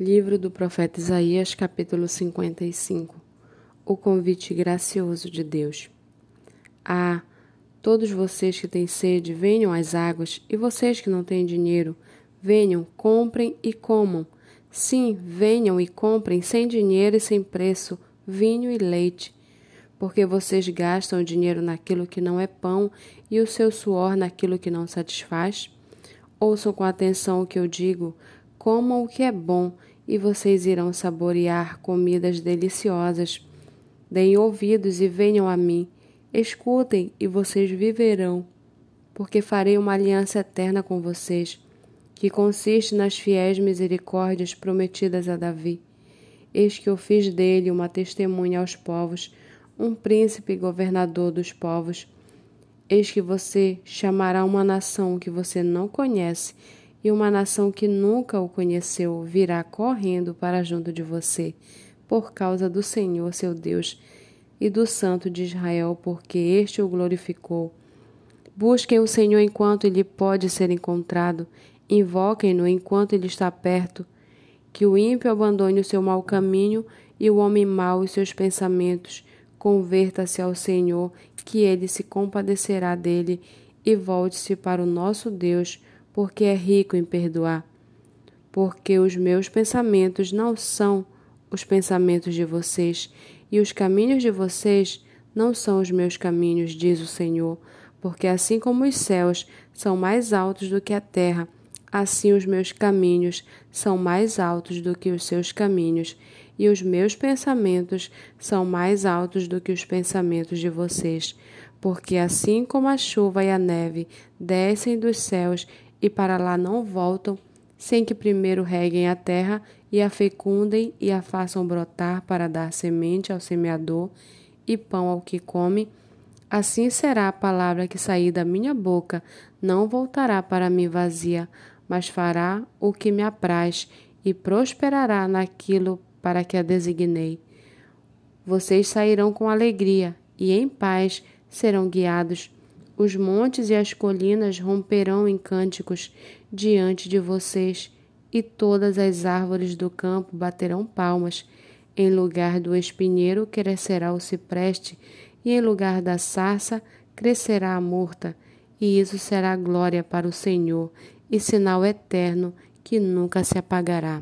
Livro do profeta Isaías, capítulo 55 O convite gracioso de Deus. Ah, todos vocês que têm sede, venham às águas, e vocês que não têm dinheiro, venham, comprem e comam. Sim, venham e comprem sem dinheiro e sem preço vinho e leite, porque vocês gastam o dinheiro naquilo que não é pão e o seu suor naquilo que não satisfaz. Ouçam com atenção o que eu digo, comam o que é bom e vocês irão saborear comidas deliciosas. Deem ouvidos e venham a mim. Escutem e vocês viverão, porque farei uma aliança eterna com vocês, que consiste nas fiéis misericórdias prometidas a Davi. Eis que eu fiz dele uma testemunha aos povos, um príncipe governador dos povos. Eis que você chamará uma nação que você não conhece e uma nação que nunca o conheceu virá correndo para junto de você, por causa do Senhor seu Deus e do Santo de Israel, porque este o glorificou. Busquem o Senhor enquanto ele pode ser encontrado, invoquem-no enquanto ele está perto. Que o ímpio abandone o seu mau caminho e o homem mau os seus pensamentos. Converta-se ao Senhor, que ele se compadecerá dele, e volte-se para o nosso Deus porque é rico em perdoar. Porque os meus pensamentos não são os pensamentos de vocês, e os caminhos de vocês não são os meus caminhos, diz o Senhor. Porque assim como os céus são mais altos do que a terra, assim os meus caminhos são mais altos do que os seus caminhos, e os meus pensamentos são mais altos do que os pensamentos de vocês. Porque assim como a chuva e a neve descem dos céus e para lá não voltam, sem que primeiro reguem a terra e a fecundem e a façam brotar para dar semente ao semeador e pão ao que come, assim será a palavra que sair da minha boca, não voltará para mim vazia, mas fará o que me apraz e prosperará naquilo para que a designei. Vocês sairão com alegria e em paz serão guiados os montes e as colinas romperão em cânticos diante de vocês, e todas as árvores do campo baterão palmas. Em lugar do espinheiro crescerá o cipreste, e em lugar da sarça crescerá a murta, e isso será glória para o Senhor, e sinal eterno que nunca se apagará.